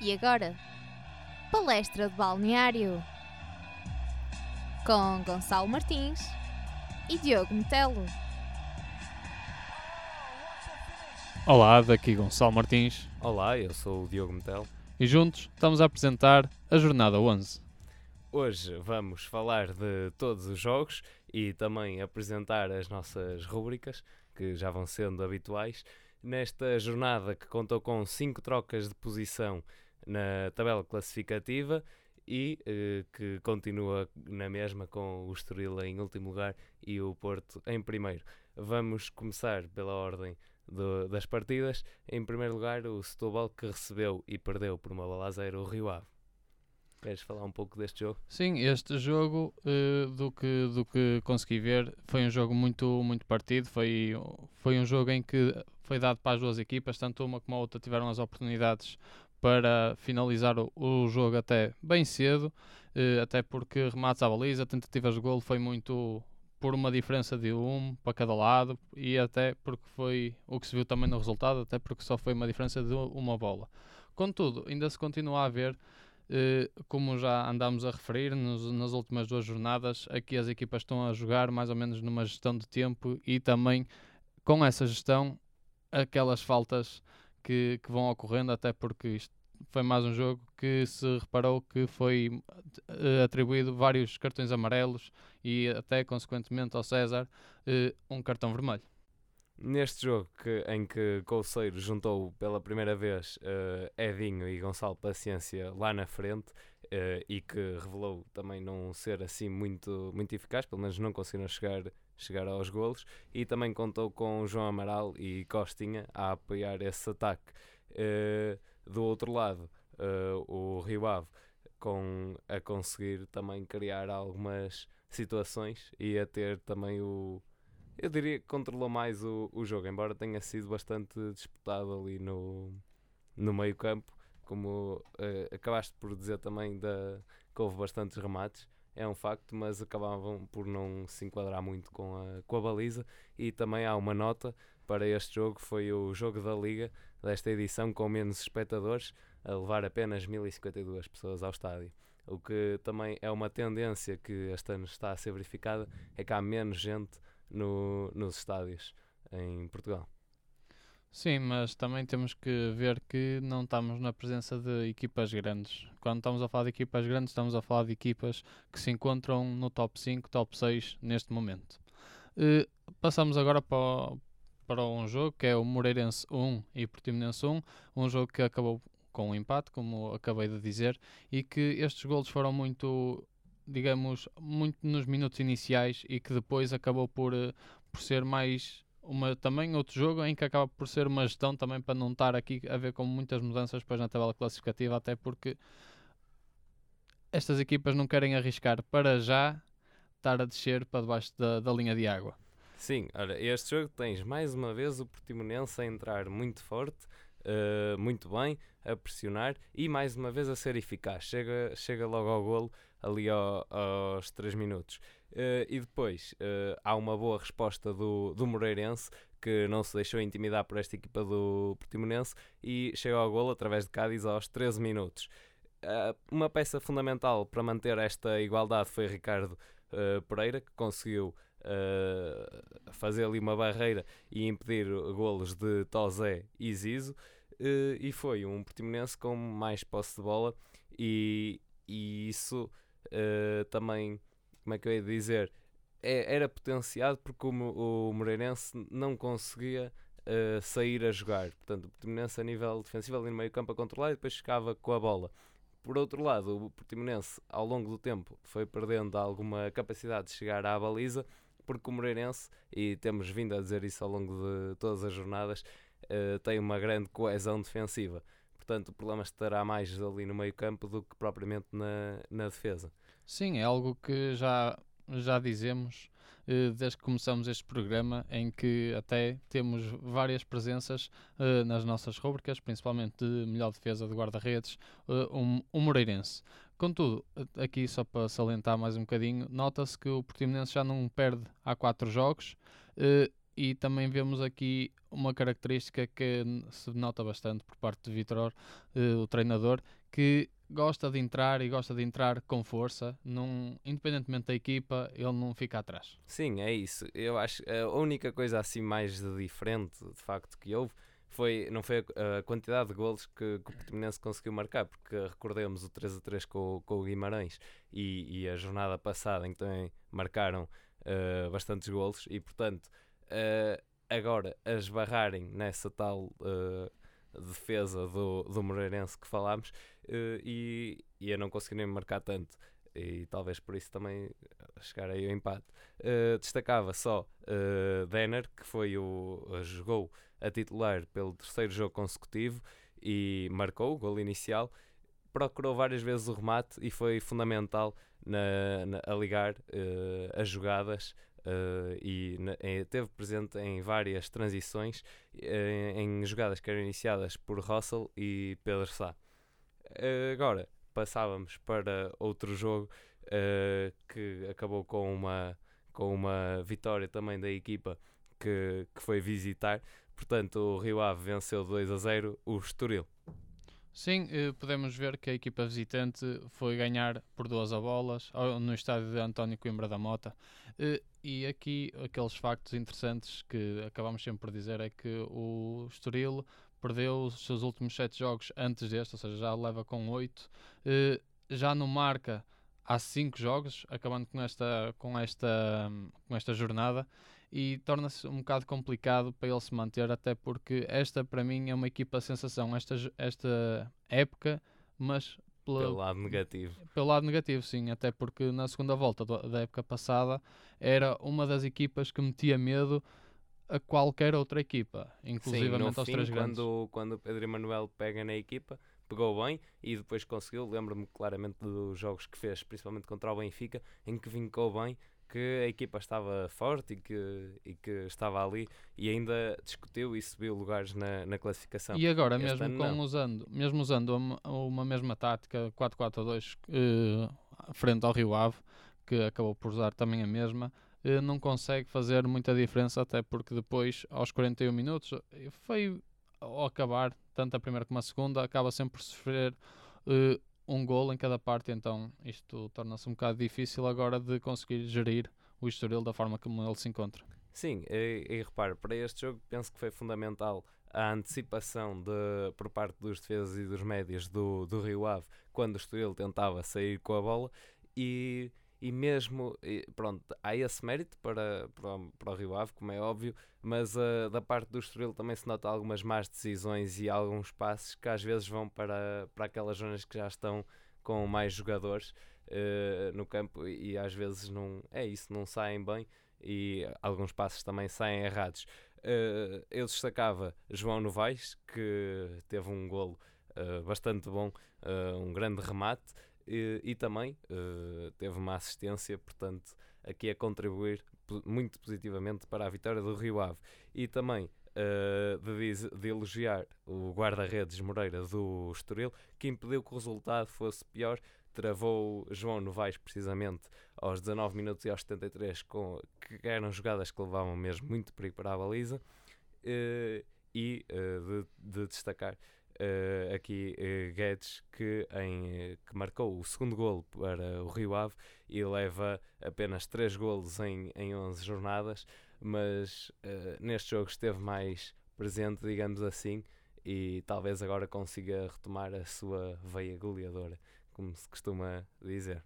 E agora, palestra de balneário com Gonçalo Martins e Diogo Metelo. Olá, daqui Gonçalo Martins Olá, eu sou o Diogo Metel. e juntos estamos a apresentar a Jornada 11. Hoje vamos falar de todos os jogos e também apresentar as nossas rúbricas, que já vão sendo habituais, nesta jornada que contou com 5 trocas de posição na tabela classificativa e eh, que continua na mesma com o Estoril em último lugar e o Porto em primeiro. Vamos começar pela ordem do- das partidas. Em primeiro lugar, o Setúbal que recebeu e perdeu por uma bola a zero o Rio Ave. Queres falar um pouco deste jogo? Sim, este jogo, eh, do, que, do que consegui ver, foi um jogo muito, muito partido. Foi, foi um jogo em que foi dado para as duas equipas, tanto uma como a outra tiveram as oportunidades para finalizar o, o jogo até bem cedo, eh, até porque remates à baliza, tentativas de golo foi muito por uma diferença de um para cada lado e até porque foi o que se viu também no resultado, até porque só foi uma diferença de uma bola. Contudo, ainda se continua a ver eh, como já andámos a referir nos- nas últimas duas jornadas, aqui as equipas estão a jogar mais ou menos numa gestão de tempo e também com essa gestão aquelas faltas que, que vão ocorrendo, até porque isto foi mais um jogo que se reparou que foi eh, atribuído vários cartões amarelos e até consequentemente ao César eh, um cartão vermelho. Neste jogo que, em que Couceiro juntou pela primeira vez eh, Edinho e Gonçalo Paciência lá na frente eh, e que revelou também não ser assim muito, muito eficaz, pelo menos não conseguiram chegar, chegar aos golos, e também contou com João Amaral e Costinha a apoiar esse ataque. Eh, do outro lado, eh, o Rio Ave com, a conseguir também criar algumas situações e a ter também o, eu diria que controlou mais o, o jogo, embora tenha sido bastante disputado ali no, no meio campo, como eh, acabaste por dizer também da, que houve bastantes remates, é um facto, mas acabavam por não se enquadrar muito com a, com a baliza e também há uma nota para este jogo, foi o jogo da Liga desta edição com menos espectadores, a levar apenas 1052 pessoas ao estádio. O que também é uma tendência que este ano está a ser verificada, é que há menos gente no- nos estádios em Portugal. Sim, mas também temos que ver que não estamos na presença de equipas grandes. Quando estamos a falar de equipas grandes, estamos a falar de equipas que se encontram no top 5, top 6 neste momento. Passamos agora para, para um jogo que é o Moreirense 1 e Portimonense 1, um jogo que acabou com um empate, como acabei de dizer, e que estes golos foram muito, digamos, muito nos minutos iniciais e que depois acabou por, eh, por ser mais uma, também outro jogo em que acaba por ser uma gestão também para não estar aqui a ver com muitas mudanças depois na tabela classificativa, até porque estas equipas não querem arriscar para já estar a descer para debaixo da, da linha de água. Sim, olha, este jogo tens mais uma vez o Portimonense a entrar muito forte, eh, muito bem, a pressionar e mais uma vez a ser eficaz. Chega, chega logo ao golo ali ao- aos 3 minutos. Eh, e depois eh, há uma boa resposta do, do Moreirense que não se deixou intimidar por esta equipa do Portimonense e chega ao golo através de Cádiz aos 13 minutos. Ah, uma peça fundamental para manter esta igualdade foi Ricardo Pereira, que conseguiu uh, fazer ali uma barreira e impedir golos de Tozé e Zizo uh, e foi um Portimonense com mais posse de bola e, e isso uh, também, como é que eu ia dizer, é- era potenciado porque o, o Moreirense não conseguia uh, sair a jogar. Portanto, o Portimonense a nível defensivo ali no meio campo a controlar e depois ficava com a bola. Por outro lado, o Portimonense, ao longo do tempo, foi perdendo alguma capacidade de chegar à baliza, porque o Moreirense, e temos vindo a dizer isso ao longo de todas as jornadas, eh, tem uma grande coesão defensiva. Portanto, o problema estará mais ali no meio campo do que propriamente na, na defesa. Sim, é algo que já, já dizemos eh, desde que começamos este programa, em que até temos várias presenças eh, nas nossas rubricas, principalmente de melhor defesa de guarda-redes, eh, um, um Moreirense. Contudo, aqui só para salientar mais um bocadinho, nota-se que o Portimonense já não perde há quatro jogos eh, e também vemos aqui uma característica que se nota bastante por parte de Vitor, uh, o treinador, que gosta de entrar e gosta de entrar com força, num, independentemente da equipa, ele não fica atrás. Sim, é isso. Eu acho a única coisa assim mais de diferente, de facto, que houve foi, não foi a, a quantidade de golos que, que, o Portimonense conseguiu marcar, porque recordemos o 3 a 3 com, com o Guimarães e, e, a jornada passada em que também marcaram uh, bastantes golos e, portanto, uh, agora a esbarrarem nessa tal uh, defesa do, do Moreirense que falámos e, e a não conseguirem marcar tanto e talvez por isso também chegar aí ao empate. Uh, destacava só uh, Denner, que foi o, jogou a titular pelo terceiro jogo consecutivo e marcou o gol inicial. Procurou várias vezes o remate e foi fundamental na, na a ligar as jogadas e na, teve presente em várias transições uh, em jogadas que eram iniciadas por Russell e Pedro Sá. Agora passávamos para outro jogo que acabou com uma, com uma vitória também da equipa que, que foi visitar Portanto, o Rio Ave venceu 2 a 0 o Estoril. Sim, eh, podemos ver que a equipa visitante foi ganhar por duas bolas no estádio de António Coimbra da Mota. Eh, e aqui aqueles factos interessantes que acabamos sempre por dizer é que o Estoril perdeu os seus últimos sete jogos antes deste, ou seja, já leva com oito. Eh, já não marca há cinco jogos, acabando com esta, com esta, com esta jornada e torna-se um bocado complicado para ele se manter, até porque esta para mim é uma equipa sensação esta, esta época, mas pela, pelo lado negativo. Pelo lado negativo, sim, até porque na segunda volta da época passada era uma das equipas que metia medo a qualquer outra equipa, inclusive aos fim, três quando, grandes. Quando o Pedro Emanuel pega na equipa, pegou bem e depois conseguiu. Lembro-me claramente dos jogos que fez, principalmente contra o Benfica, em que vincou bem que a equipa estava forte e que, e que estava ali e ainda discutiu e subiu lugares na, na classificação. E agora, este mesmo, com usando, mesmo usando uma, uma mesma tática 4-4-2 uh, frente ao Rio Ave, que acabou por usar também a mesma, não consegue fazer muita diferença, até porque depois, aos 41 minutos, foi ao acabar, tanto a primeira como a segunda, acaba sempre por sofrer uh, um gol em cada parte, então isto torna-se um bocado difícil agora de conseguir gerir o Estoril da forma como ele se encontra. Sim, e, e repare, para este jogo penso que foi fundamental a antecipação de, por parte dos defesas e dos médios do, do Rio Ave quando o Estoril tentava sair com a bola e e mesmo, pronto, há esse mérito para, para, para o Rio Ave, como é óbvio, mas uh, da parte do Estoril também se nota algumas más decisões e alguns passos que às vezes vão para, para aquelas zonas que já estão com mais jogadores uh, no campo e, e, às vezes não é isso, não saem bem e alguns passos também saem errados. Uh, eu destacava João Novaes, que teve um golo bastante bom, um grande remate e, e também uh, teve uma assistência, portanto, aqui a contribuir muito positivamente para a vitória do Rio Ave. E também uh, de, de, elogiar o guarda-redes Moreira do Estoril, que impediu que o resultado fosse pior. Travou João Novaes precisamente aos 19 minutos e aos 73, com, que eram jogadas que levavam mesmo muito perigo para a baliza. Uh, e de, de destacar uh, aqui uh, Guedes que, em, que marcou o segundo golo para o Rio Ave e leva apenas 3 golos em, em 11 jornadas, mas uh, neste jogo esteve mais presente, digamos assim, e talvez agora consiga retomar a sua veia goleadora, como se costuma dizer.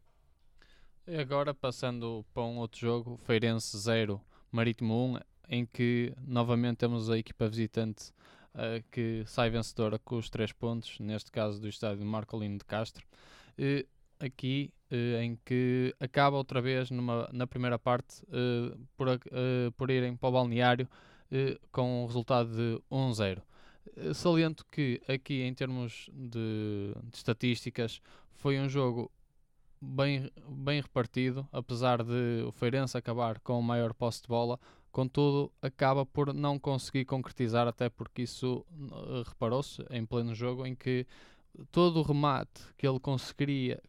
E agora passando para um outro jogo, Feirense 0, Marítimo 1, em que novamente temos a equipa visitante uh, que sai vencedora com os três pontos, neste caso do estádio Marcolino de Castro. Uh, aqui uh, em que acaba outra vez numa, na primeira parte por, por irem para o balneário com um resultado de 1-0. Saliento que aqui em termos de, de estatísticas foi um jogo bem, bem repartido, apesar de o Feirense acabar com o maior posse de bola, contudo acaba por não conseguir concretizar, até porque isso uh, reparou-se em pleno jogo em que todo o remate que ele conseguiria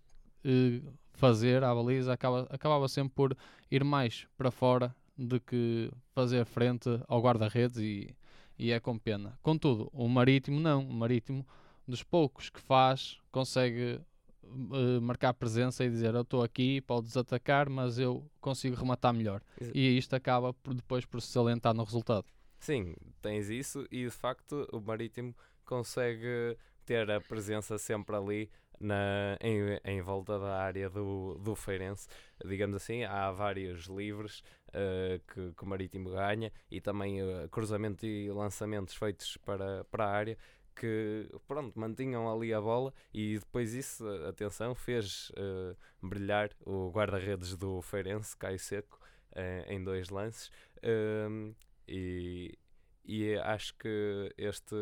uh, fazer à baliza acaba, acabava sempre por ir mais para fora de que fazer frente ao guarda-redes e, e é com pena. Contudo, o Marítimo não. O Marítimo, dos poucos que faz, consegue uh, marcar presença e dizer eu estou aqui, podes atacar, mas eu consigo rematar melhor. E isto acaba por, depois por se salientar no resultado. Sim, tens isso e de facto o Marítimo consegue ter a presença sempre ali na, em, em volta da área do, do Feirense. Digamos assim, há vários livres eh, que, que o Marítimo ganha e também eh, cruzamento e lançamentos feitos para, para a área que pronto, mantinham ali a bola e depois isso, atenção, fez eh, brilhar o guarda-redes do Feirense, Caio Seco, eh, em dois lances. Ehm, e, e acho que este,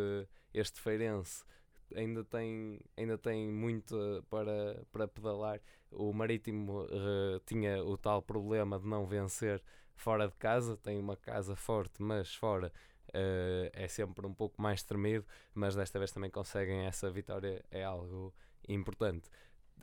este Feirense ainda tem, ainda tem muito para, para pedalar. O Marítimo eh, tinha o tal problema de não vencer fora de casa, tem uma casa forte, mas fora eh, é sempre um pouco mais tremido, mas desta vez também conseguem essa vitória, é algo importante.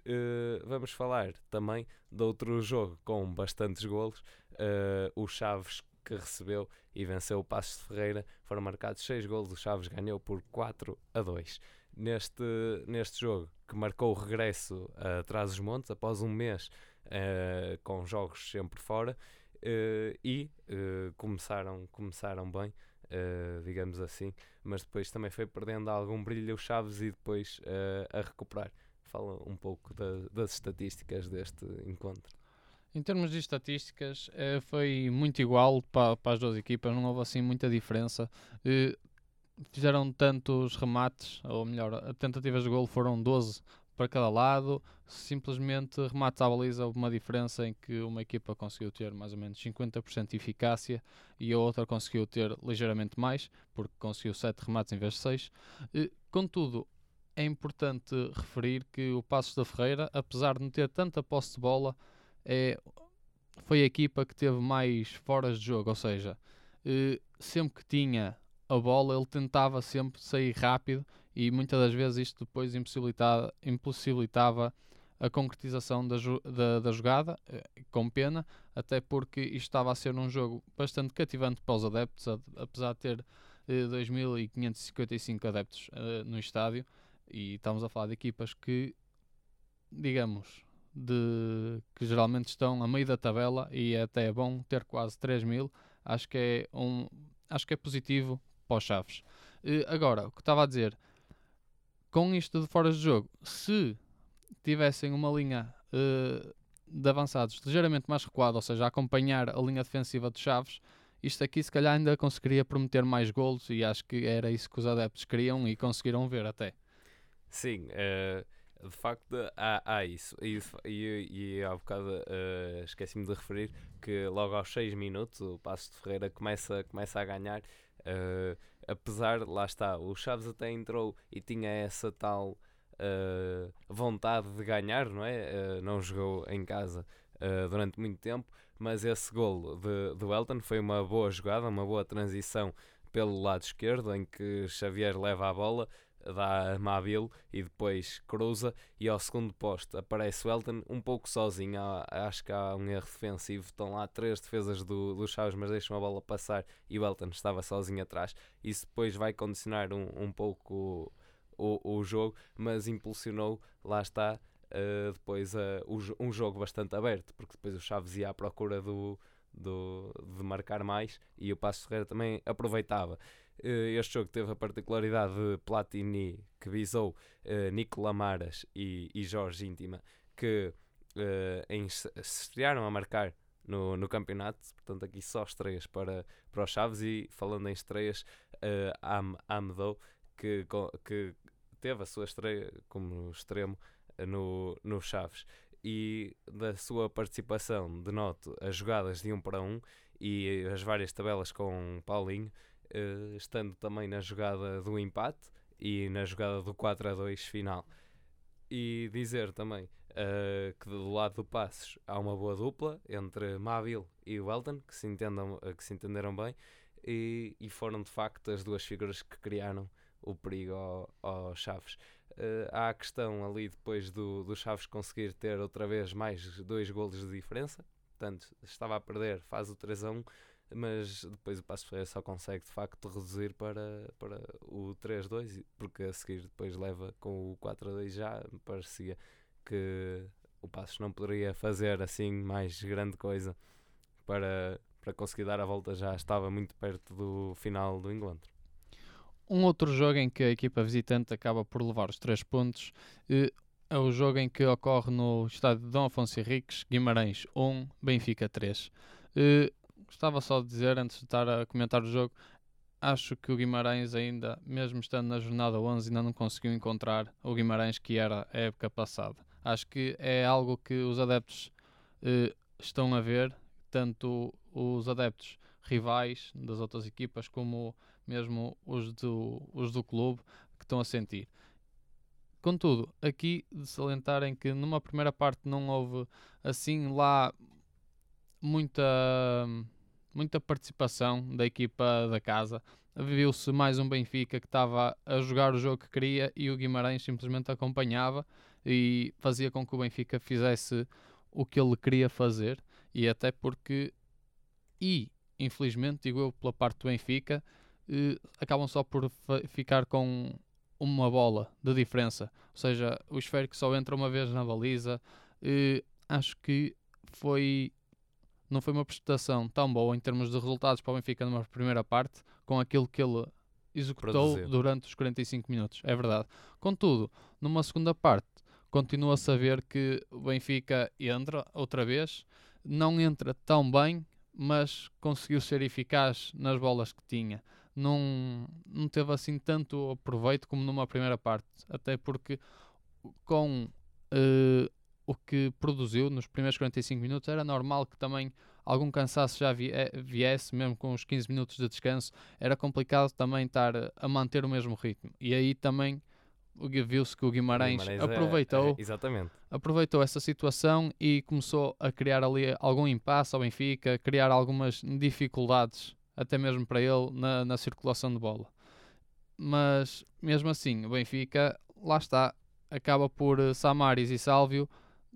Eh, vamos falar também de outro jogo com bastantes golos, eh, o Chaves que recebeu e venceu o Passos de Ferreira, foram marcados 6 golos, o Chaves ganhou por 4 a 2. Neste, neste jogo, que marcou o regresso a Trás os Montes, após um mês com jogos sempre fora, eh, e eh, começaram, começaram bem, eh, digamos assim, mas depois também foi perdendo algum brilho o Chaves e depois eh, a recuperar. Fala um pouco da- das estatísticas deste encontro. Em termos de estatísticas, eh, foi muito igual para, para as duas equipas, não houve assim muita diferença. Fizeram tantos remates, ou melhor, tentativas de golo foram 12 para cada lado. Simplesmente remates à baliza, houve uma diferença em que uma equipa conseguiu ter mais ou menos 50% de eficácia e a outra conseguiu ter ligeiramente mais, porque conseguiu 7 remates em vez de 6. Eh, contudo, é importante referir que o Passos da Ferreira, apesar de não ter tanta posse de bola, é, foi a equipa que teve mais foras de jogo, ou seja, eh, sempre que tinha a bola ele tentava sempre sair rápido e muitas das vezes isto depois impossibilitava, impossibilitava a concretização da, da, da jogada, eh, com pena, até porque isto estava a ser um jogo bastante cativante para os adeptos, apesar de ter eh, 2.555 adeptos eh, no estádio, e estamos a falar de equipas que, digamos, de, que geralmente estão a meio da tabela e é até bom ter quase 3 mil, acho que é um acho que é positivo para os Chaves. Eh, agora, o que estava a dizer, com isto de fora de jogo, se tivessem uma linha eh, de avançados ligeiramente mais recuada, ou seja, acompanhar a linha defensiva de Chaves, isto aqui se calhar ainda conseguiria prometer mais golos e acho que era isso que os adeptos queriam e conseguiram ver até. Sim, eh, de facto há, há isso. E, e, e há bocado eh, esqueci-me de referir que logo aos 6 minutos o Passo de Ferreira começa, começa a ganhar. eh, apesar, lá está, o Chaves até entrou e tinha essa tal eh, vontade de ganhar, não é? Eh, não jogou em casa eh, durante muito tempo, mas esse golo de, do Elton foi uma boa jogada, uma boa transição pelo lado esquerdo, em que Xavier leva a bola, dá a Mabil e depois cruza. E ao segundo posto aparece o Elton um pouco sozinho, há- acho que há um erro defensivo, estão lá três defesas do, do Chaves mas deixam a bola passar e o Elton estava sozinho atrás, isso depois vai condicionar um, um pouco o, o, o jogo, mas impulsionou, lá está, eh, depois jo- um jogo bastante aberto, porque depois o Chaves ia à procura do, do, de marcar mais e o Passo Ferreira também aproveitava. Eh, Este jogo teve a particularidade de Platini, que visou eh, Nico Lamaras e, e Jorge Íntima, que eh, em- se estrearam a marcar no, no campeonato. Portanto, aqui só estreias para, para os Chaves. E falando em estreias, eh, Am, Amdo, que, que teve a sua estreia como extremo no, no Chaves. E da sua participação, denoto as jogadas de um para um e as várias tabelas com Paulinho, eh, estando também na jogada do empate e na jogada do 4 a 2 final. E dizer também eh, que do lado do Passos há uma boa dupla entre Mabil e Welton, que se, entendam, eh, que se entenderam bem, e, e foram de facto as duas figuras que criaram o perigo ao, ao Chaves. Eh, há a questão ali depois do, do Chaves conseguir ter outra vez mais dois golos de diferença, portanto estava a perder, faz o 3 a 1, mas depois o Passo Ferreira só consegue de facto reduzir para, para o 3-2, porque a seguir depois leva com o 4-2 já, me parecia que o Passos não poderia fazer assim mais grande coisa para, para conseguir dar a volta, já estava muito perto do final do encontro. Um outro jogo em que a equipa visitante acaba por levar os três pontos eh, é o jogo em que ocorre no estádio de Dom Afonso Henriques, Guimarães 1, Benfica 3. Eh, gostava só de dizer, antes de estar a comentar o jogo, acho que o Guimarães ainda, mesmo estando na jornada 11, ainda não conseguiu encontrar o Guimarães que era a época passada. Acho que é algo que os adeptos eh, estão a ver, tanto os adeptos rivais das outras equipas como mesmo os do, os do clube que estão a sentir. Contudo, aqui de salientarem que numa primeira parte não houve assim lá muita muita participação da equipa da casa. Viu-se mais um Benfica que estava a jogar o jogo que queria e o Guimarães simplesmente acompanhava e fazia com que o Benfica fizesse o que ele queria fazer. E até porque e infelizmente digo eu pela parte do Benfica eh, acabam só por ficar com uma bola de diferença. Ou seja, o esférico só entra uma vez na baliza. Eh, acho que foi não foi uma prestação tão boa em termos de resultados para o Benfica numa primeira parte, com aquilo que ele executou Produziu. durante os 45 minutos. É verdade. Contudo, numa segunda parte, continua a saber que o Benfica entra outra vez, não entra tão bem, mas conseguiu ser eficaz nas bolas que tinha. Não, não teve assim tanto aproveito como numa primeira parte, até porque com uh, o que produziu nos primeiros 45 minutos, era normal que também algum cansaço já eh, viesse, mesmo com os 15 minutos de descanso, era complicado também estar a manter o mesmo ritmo. E aí também viu-se que o Guimarães, Guimarães é, aproveitou, é, é, aproveitou essa situação e começou a criar ali algum impasse ao Benfica, criar algumas dificuldades, até mesmo para ele, na, na circulação de bola. Mas mesmo assim, o Benfica, lá está, acaba por eh, Samaris e Sálvio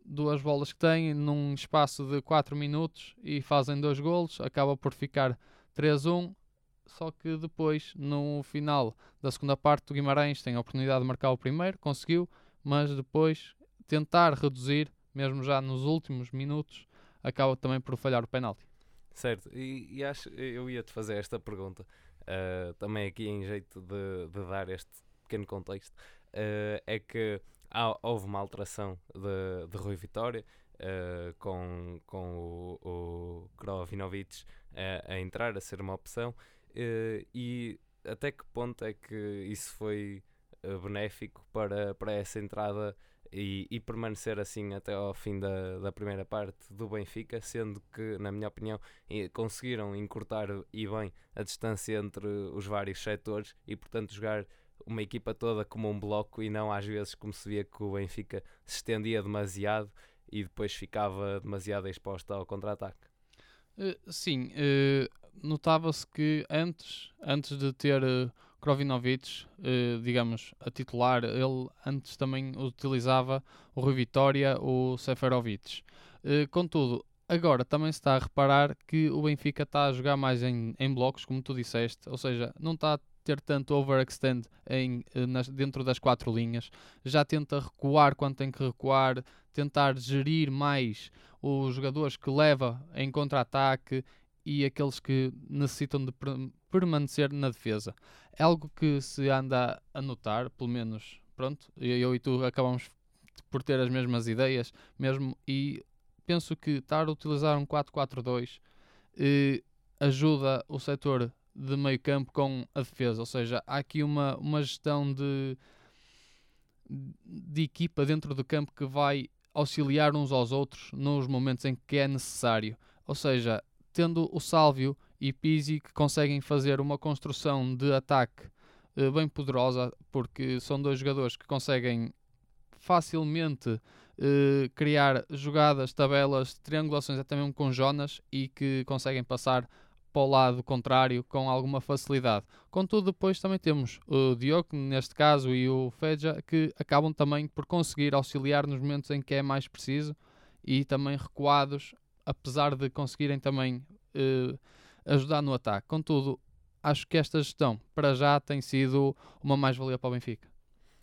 duas bolas que têm num espaço de 4 minutos e fazem dois golos, acaba por ficar 3-1. Só que depois, no final da segunda parte, o Guimarães tem a oportunidade de marcar o primeiro, conseguiu, mas depois tentar reduzir, mesmo já nos últimos minutos, acaba também por falhar o penalti. Certo, e, e acho, eu ia-te fazer esta pergunta, uh, também aqui em jeito de, de dar este pequeno contexto, uh, é que há, houve uma alteração de, de Rui Vitória uh, com, com o, o Krovinovic uh, a entrar, a ser uma opção uh, e até que ponto é que isso foi benéfico para, para essa entrada e, e, permanecer assim até ao fim da, da primeira parte do Benfica, sendo que, na minha opinião, conseguiram encurtar e bem a distância entre os vários setores e, portanto, jogar uma equipa toda como um bloco e não às vezes como se via que o Benfica se estendia demasiado e depois ficava demasiado exposto ao contra-ataque. Uh, sim, uh, notava-se que antes, antes de ter uh, Krovinovic, digamos, a titular, ele antes também utilizava o Rui Vitória, o Seferovic. contudo, agora também se está a reparar que o Benfica está a jogar mais em, em blocos, como tu disseste, ou seja, não está ter tanto overextend em, eh, nas, dentro das quatro linhas, já tenta recuar quando tem que recuar, tentar gerir mais os jogadores que leva em contra-ataque e aqueles que necessitam de permanecer na defesa. É algo que se anda a notar, pelo menos, pronto, eu e tu acabamos por ter as mesmas ideias mesmo e penso que estar a utilizar um 4-4-2 eh, ajuda o setor de meio campo com a defesa, ou seja, há aqui uma, uma gestão de, de equipa dentro do campo que vai auxiliar uns aos outros nos momentos em que é necessário. Ou seja, tendo o Sálvio e Pizzi que conseguem fazer uma construção de ataque eh, bem poderosa, porque são dois jogadores que conseguem facilmente eh, criar jogadas, tabelas, triangulações até mesmo com Jonas e que conseguem passar para o lado contrário com alguma facilidade. Contudo, depois também temos o Diogo, neste caso, e o Feja, que acabam também por conseguir auxiliar nos momentos em que é mais preciso e também recuados apesar de conseguirem também uh, ajudar no ataque. Contudo, acho que esta gestão, para já, tem sido uma mais-valia para o Benfica.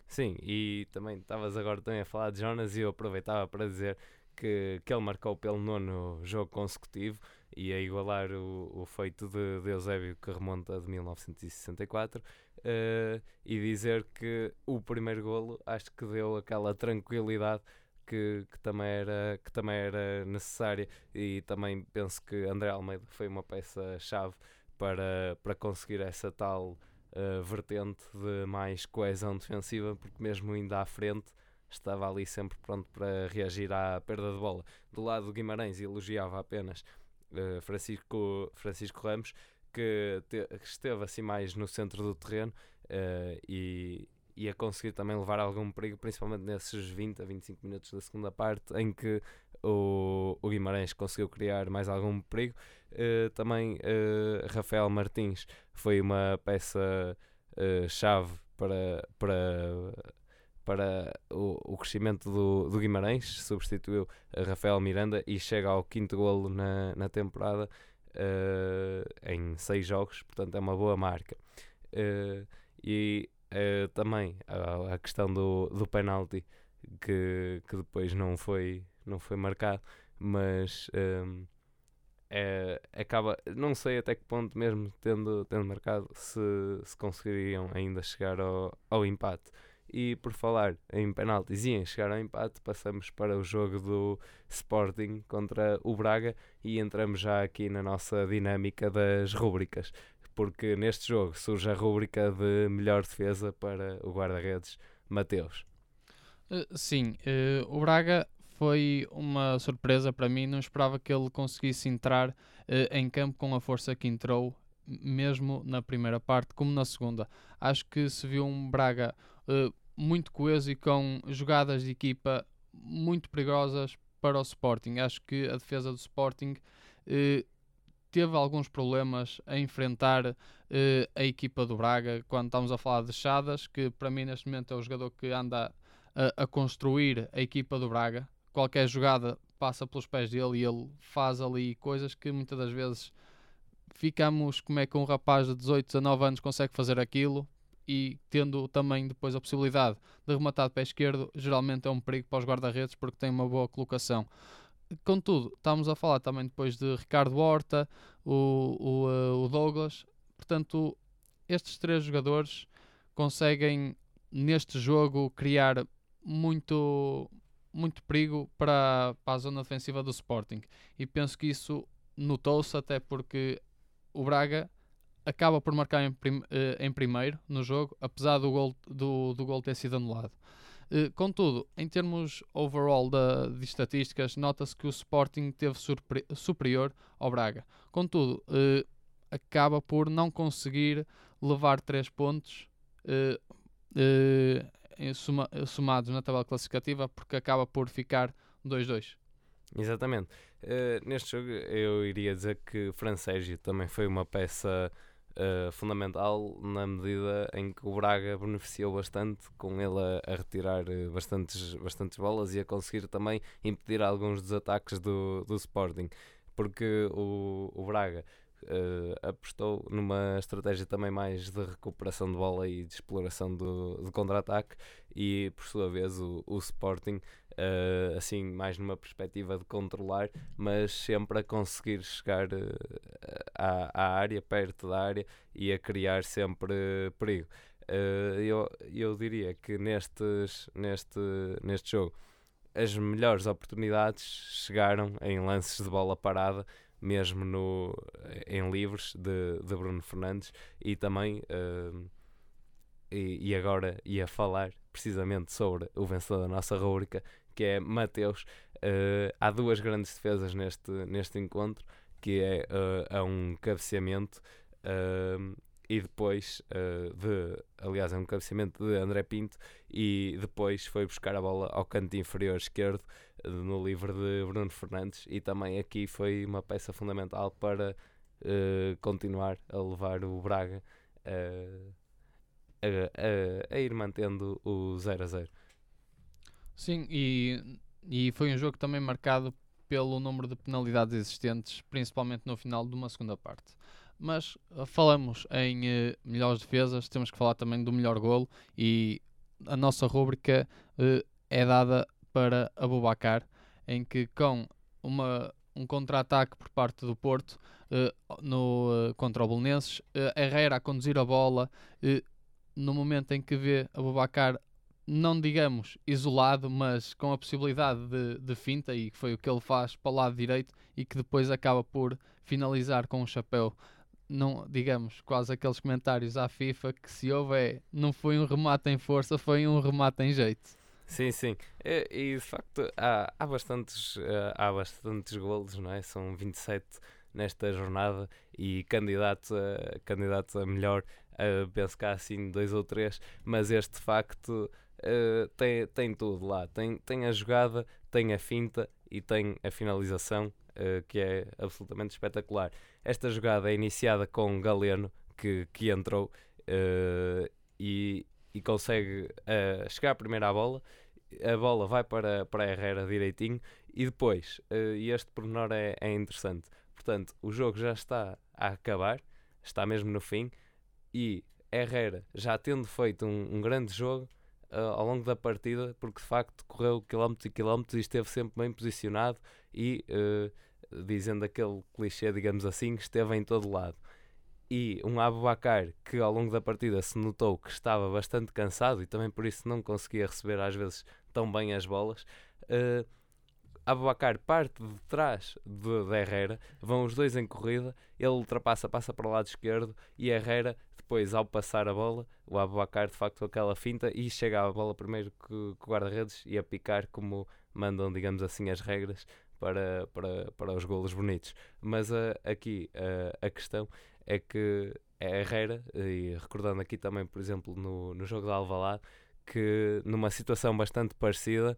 Sim, e também estavas agora também a falar de Jonas e eu aproveitava para dizer que, que ele marcou pelo nono jogo consecutivo e a igualar o, o feito de, de Eusébio que remonta de 1964 uh, eh, e dizer que o primeiro golo acho que deu aquela tranquilidade que, que, também era, que também era necessária e também penso que André Almeida foi uma peça-chave para, para conseguir essa tal uh, vertente de mais coesão defensiva, porque mesmo ainda à frente estava ali sempre pronto para reagir à perda de bola. Do lado do Guimarães elogiava apenas uh, Francisco, Francisco Ramos, que, te, que, esteve assim mais no centro do terreno uh, e, e a conseguir também levar algum perigo, principalmente nesses 20 a 25 minutos da segunda parte, em que o, o Guimarães conseguiu criar mais algum perigo. Uh, também Rafael Martins foi uma peça uh, chave para, para, para o, o crescimento do, do Guimarães, substituiu Rafael Miranda e chega ao quinto golo na, na temporada em seis jogos, portanto é uma boa marca. e uh, também a, a, questão do, do penalti que, que depois não foi, não foi marcado, mas um, é, acaba, não sei até que ponto, mesmo tendo, tendo marcado, se, se conseguiriam ainda chegar ao, ao empate. E por falar em penaltis e em chegar ao empate, passamos para o jogo do Sporting contra o Braga e entramos já aqui na nossa dinâmica das rúbricas porque neste jogo surge a rúbrica de melhor defesa para o guarda-redes Mateus. Uh, sim, uh, o Braga foi uma surpresa para mim. Não esperava que ele conseguisse entrar uh, em campo com a força que entrou, mesmo na primeira parte, como na segunda. Acho que se viu um Braga muito coeso e com jogadas de equipa muito perigosas para o Sporting. Acho que a defesa do Sporting teve alguns problemas a enfrentar uh, a equipa do Braga quando estamos a falar de Chadas, que para mim neste momento é o jogador que anda a, a construir a equipa do Braga. Qualquer jogada passa pelos pés dele e ele faz ali coisas que muitas das vezes ficamos como é que um rapaz de 18, 19 anos consegue fazer aquilo e tendo também depois a possibilidade de rematar de pé esquerdo, geralmente é um perigo para os guarda-redes porque tem uma boa colocação. Contudo, estamos a falar também depois de Ricardo Horta, o, o, eh, o Douglas. Portanto, estes três jogadores conseguem neste jogo criar muito, muito perigo para, para a zona defensiva do Sporting. E penso que isso notou-se até porque o Braga acaba por marcar em, prim, eh, em primeiro no jogo, apesar do gol, do, do gol ter sido anulado. Eh, contudo, em termos overall da, de estatísticas, nota-se que o Sporting teve superior ao Braga. Contudo, uh, acaba por não conseguir levar 3 pontos uh, suma, somados na tabela classificativa, porque acaba por ficar 2-2. Exatamente. neste jogo, eu iria dizer que Fran Sérgio também foi uma peça uh, fundamental na medida em que o Braga beneficiou bastante com ele a, a retirar uh, bastantes, bastantes bolas e a conseguir também impedir alguns dos ataques do, do Sporting, porque o, o Braga Uh, apostou numa estratégia também mais de recuperação de bola e de exploração do, do contra-ataque e por sua vez o, o Sporting uh, assim mais numa perspectiva de controlar mas sempre a conseguir chegar uh, à, à, área, perto da área e a criar sempre perigo. Eu, eu diria que nestes, neste, neste jogo as melhores oportunidades chegaram em lances de bola parada mesmo no, em livros de, de Bruno Fernandes e também uh, e, e, agora ia falar precisamente sobre o vencedor da nossa rubrica que é Mateus. Uh, há duas grandes defesas neste, neste encontro que é uh, a um cabeceamento e depois uh, de, aliás, é um cabeceamento de André Pinto e depois foi buscar a bola ao canto inferior esquerdo uh, no livre de Bruno Fernandes e também aqui foi uma peça fundamental para uh, continuar a levar o Braga a, a, a, ir mantendo o 0 a 0. Sim, e, e foi um jogo também marcado pelo número de penalidades existentes, principalmente no final de uma segunda parte. Mas uh, falamos em uh, melhores defesas, temos que falar também do melhor golo e a nossa rúbrica uh, é dada para Abubacar, em que com uma, um contra-ataque por parte do Porto no, contra o Belenenses, Herrera a conduzir a bola, no momento em que vê Abubacar não digamos isolado, mas com a possibilidade de, de finta, e foi o que ele faz para o lado direito, e que depois acaba por finalizar com o um chapéu. Não, digamos, quase aqueles comentários à FIFA que se houve é não foi um remate em força, foi um remate em jeito. Sim, sim. E, e de facto há, há, bastantes, eh, há bastantes golos, não é? São 27 nesta jornada e candidato a, candidato a melhor, uh, penso que há assim dois ou três, mas este de facto uh, tem, tem tudo lá. Tem, tem a jogada, tem a finta e tem a finalização, uh, que é absolutamente espetacular. Esta jogada é iniciada com Galeno, que, que entrou uh, e, e consegue chegar primeiro à bola. A bola vai para, para a Herrera direitinho e depois, e este pormenor é, é interessante, portanto, o jogo já está a acabar, está mesmo no fim, e Herrera, já tendo feito um, um grande jogo, uh, ao longo da partida, porque de facto correu quilómetros e quilómetros e esteve sempre bem posicionado e, uh, dizendo aquele clichê, digamos assim, esteve em todo lado. E um Abubacar que ao longo da partida se notou que estava bastante cansado e também por isso não conseguia receber às vezes tão bem as bolas. Uh, Abubacar parte de trás de, de Herrera, vão os dois em corrida, ele ultrapassa, passa para o lado esquerdo e Herrera depois, ao passar a bola, o Abubacar de facto aquela finta e chega a bola primeiro que, que o guarda-redes e a picar como mandam, digamos assim, as regras para, para, para os golos bonitos. Mas uh, aqui uh, a questão é que é Herrera, e recordando aqui também, por exemplo, no, no jogo de Alvalade, que numa situação bastante parecida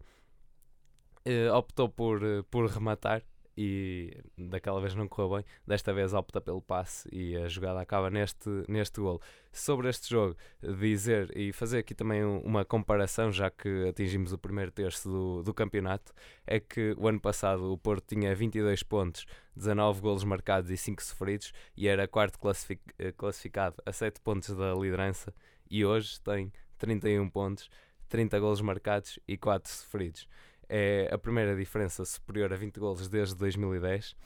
uh, optou por, por rematar e daquela vez não correu bem. Desta vez opta pelo passe e a jogada acaba neste, neste gol. Sobre este jogo, dizer e fazer aqui também uma comparação, já que atingimos o primeiro terço do, do campeonato, é que o ano passado o Porto tinha 22 pontos, 19 golos marcados e 5 sofridos e era quarto classific, eh, classificado a 7 pontos da liderança e hoje tem 31 pontos, 30 golos marcados e 4 sofridos é a primeira diferença superior a 20 golos desde 2010, uh,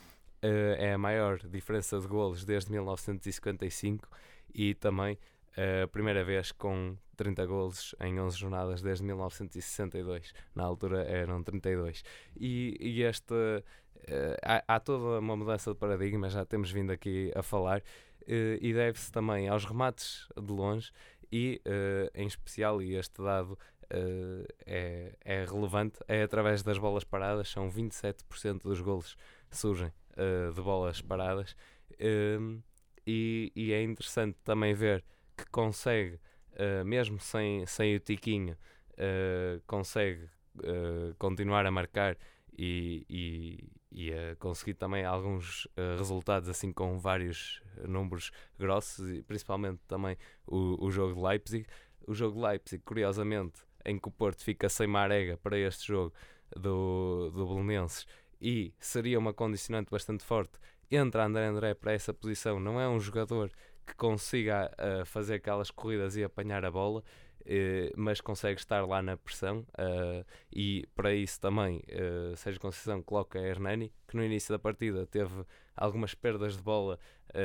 eh, é a maior diferença de golos desde 1955 e também uh, a primeira vez com 30 golos em 11 jornadas desde 1962. Na altura eram 32. E, e este. Uh, há, há, toda uma mudança de paradigma, já temos vindo aqui a falar, uh, e deve-se também aos remates de longe e, uh, em especial, e este dado uh, é, é relevante é através das bolas paradas. São 27% dos golos surgem uh, de bolas paradas. Uh, e, e, é interessante também ver que consegue, eh, mesmo sem, sem o Tiquinho, consegue continuar a marcar e, e, e a conseguir também alguns uh, resultados assim com vários números grossos e principalmente também o, o jogo de Leipzig. O jogo de Leipzig, curiosamente, em que o Porto fica sem Marega para este jogo do, do Belenenses e seria uma condicionante bastante forte. Entra André André para essa posição, não é um jogador que consiga uh, fazer aquelas corridas e apanhar a bola, uh, mas consegue estar lá na pressão uh, e para isso também uh, Sérgio Conceição coloca Hernani, que no início da partida teve algumas perdas de bola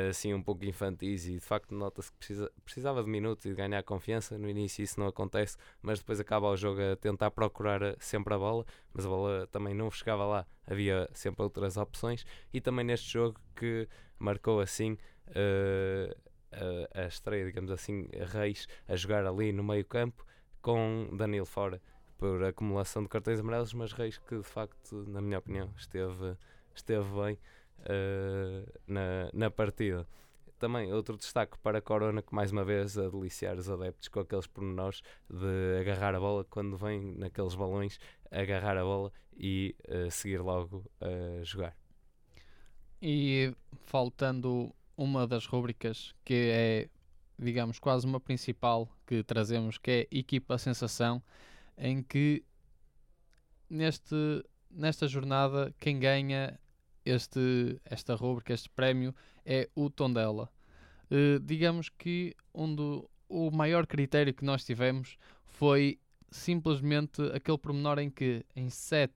assim um pouco infantis e de facto nota-se que precisa, precisava de minutos e de ganhar confiança. No início isso não acontece, mas depois acaba o jogo a tentar procurar eh, sempre a bola, mas a bola também não chegava lá, havia sempre outras opções. E também neste jogo que marcou assim. A, a estreia, digamos assim, Reis a jogar ali no meio campo com Danilo fora por acumulação de cartões amarelos, mas Reis que de facto, na minha opinião, esteve, esteve bem uh, na, na partida. Também outro destaque para a Corona, que mais uma vez a deliciar os adeptos com aqueles pormenores de agarrar a bola quando vem naqueles balões, agarrar a bola e uh, seguir logo a jogar. E faltando uma das rubricas que é, digamos, quase uma principal que trazemos, que é Equipa Sensação, em que neste nesta jornada quem ganha este, esta rubrica, este prémio, é o Tondela. Uh, digamos que um do, o maior critério que nós tivemos foi simplesmente aquele pormenor em que em 7,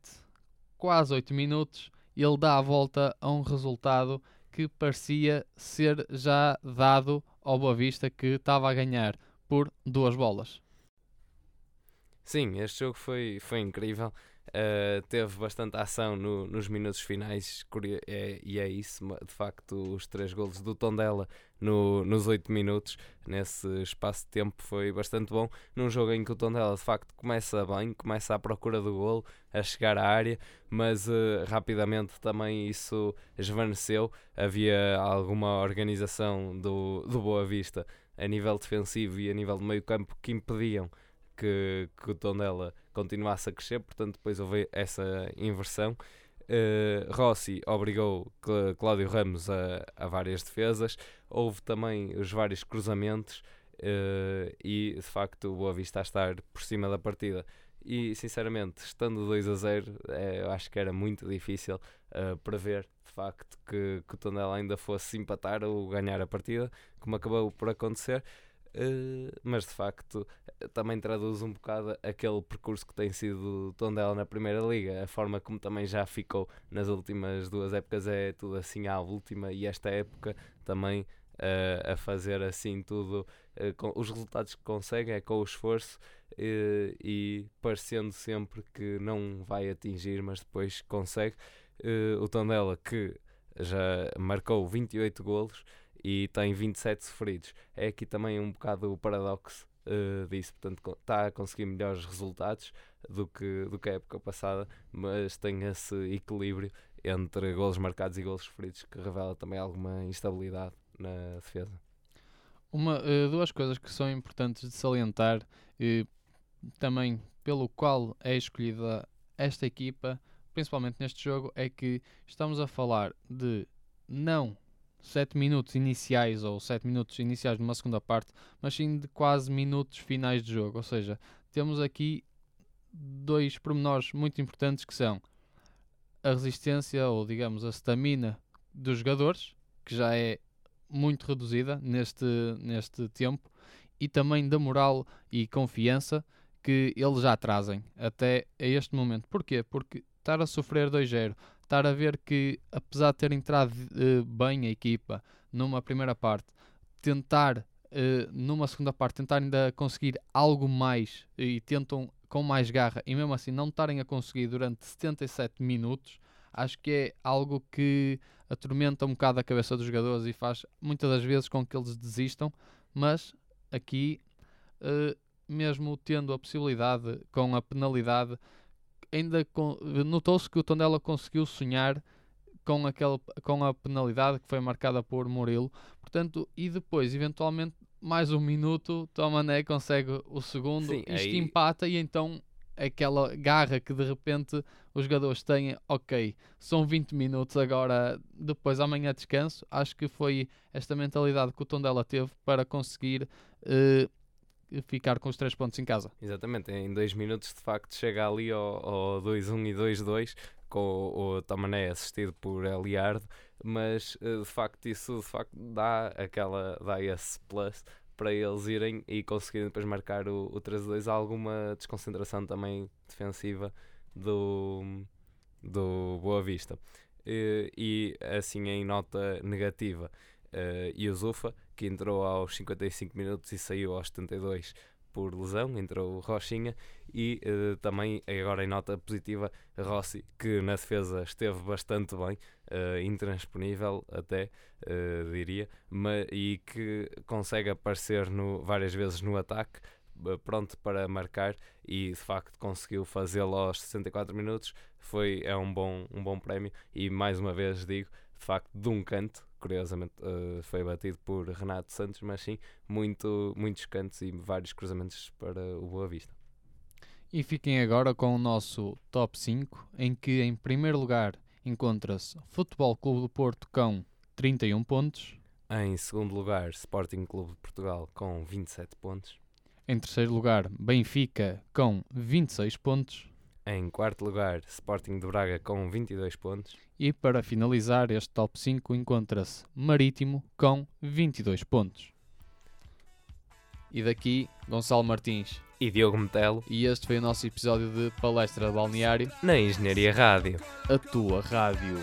quase 8 minutos, ele dá a volta a um resultado que parecia ser já dado ao Boa Vista que estava a ganhar por duas bolas. Sim, este jogo foi, foi incrível. Uh, teve bastante ação no, nos minutos finais é, e é isso, de facto, os três golos do Tondela no, nos oito minutos, nesse espaço de tempo, foi bastante bom. Num jogo em que o Tondela de facto começa bem, começa à procura do golo, a chegar à área, mas uh, rapidamente também isso esvaneceu. Havia alguma organização do, do Boa Vista a nível defensivo e a nível de meio campo que impediam que, que o Tondela continuasse a crescer, portanto depois houve essa inversão. Uh, Rossi obrigou Cl Cláudio Ramos a, a, várias defesas, houve também os vários cruzamentos uh, e de facto o Boa Vista a estar por cima da partida. E sinceramente, estando 2 a 0, é, eu acho que era muito difícil uh, prever de facto que, que o Tondela ainda fosse empatar ou ganhar a partida, como acabou por acontecer. Uh, mas de facto também traduz um bocado aquele percurso que tem sido Tondela na Primeira Liga. A forma como também já ficou nas últimas duas épocas é tudo assim à última e esta época também uh, a fazer assim tudo uh, com os resultados que consegue é com o esforço e parecendo sempre que não vai atingir, mas depois consegue. o Tondela que já marcou 28 golos e tem 27 sofridos. É aqui também um bocado o paradoxo uh, disso, portanto está a conseguir melhores resultados do que, do que a época passada, mas tem esse equilíbrio entre golos marcados e golos sofridos que revela também alguma instabilidade na defesa. Uma, uh, duas coisas que são importantes de salientar, uh, também pelo qual é escolhida esta equipa, principalmente neste jogo, é que estamos a falar de não 7 minutos iniciais ou 7 minutos iniciais numa segunda parte, mas sim de quase minutos finais de jogo. Ou seja, temos aqui dois pormenores muito importantes que são a resistência ou digamos a stamina dos jogadores, que já é muito reduzida neste, neste tempo, e também da moral e confiança que eles já trazem até a este momento. Porquê? Porque estar a sofrer 2-0, estar a ver que, apesar de ter entrado uh, bem a equipa numa primeira parte, tentar uh, numa segunda parte, tentar ainda conseguir algo mais e tentam com mais garra e mesmo assim não estarem a conseguir durante 77 minutos, acho que é algo que atormenta um bocado a cabeça dos jogadores e faz muitas das vezes com que eles desistam, mas aqui, uh, mesmo tendo a possibilidade com a penalidade, ainda notou-se que o Tondela conseguiu sonhar com, aquele, com a penalidade que foi marcada por Murilo. Portanto, e depois, eventualmente, mais um minuto, Tomané consegue o segundo, Sim, isto aí... empata e então aquela garra que de repente os jogadores têm, ok, são 20 minutos agora, depois amanhã descanso. Acho que foi esta mentalidade que o Tondela teve para conseguir uh, ficar com os 3 pontos em casa. Exatamente, em 2 minutos de facto chega ali ao 2-1 e 2-2 com o, o Tamané assistido por Eliardo, mas eh, de facto isso de facto dá aquela dá esse plus para eles irem e conseguirem depois marcar o, o 3-2 alguma desconcentração também defensiva do, do Boa Vista. E, e assim em nota negativa, uh, Yusufa que entrou aos 55 minutos e saiu aos 72 por lesão, entrou Rochinha e uh, também agora em nota positiva Rossi, que na defesa esteve bastante bem, uh, intransponível até, uh, diria, mas, e que consegue aparecer no, várias vezes no ataque, pronto para marcar e de facto conseguiu fazê-lo aos 64 minutos, foi, é um bom, um bom prémio e mais uma vez digo, de facto de um canto, curiosamente uh, foi batido por Renato Santos, mas sim, muito, muitos cantos e vários cruzamentos para o Boa Vista. E fiquem agora com o nosso top 5, em que em primeiro lugar encontra-se Futebol Clube do Porto com 31 pontos. Em segundo lugar, Sporting Clube de Portugal com 27 pontos. Em terceiro lugar, Benfica com 26 pontos. Em quarto lugar, Sporting de Braga com 22 pontos. E para finalizar este top 5 encontra-se Marítimo com 22 pontos. E daqui, Gonçalo Martins. E Diogo Metelo E este foi o nosso episódio de Palestra Balneário, na Engenharia Rádio. a tua rádio.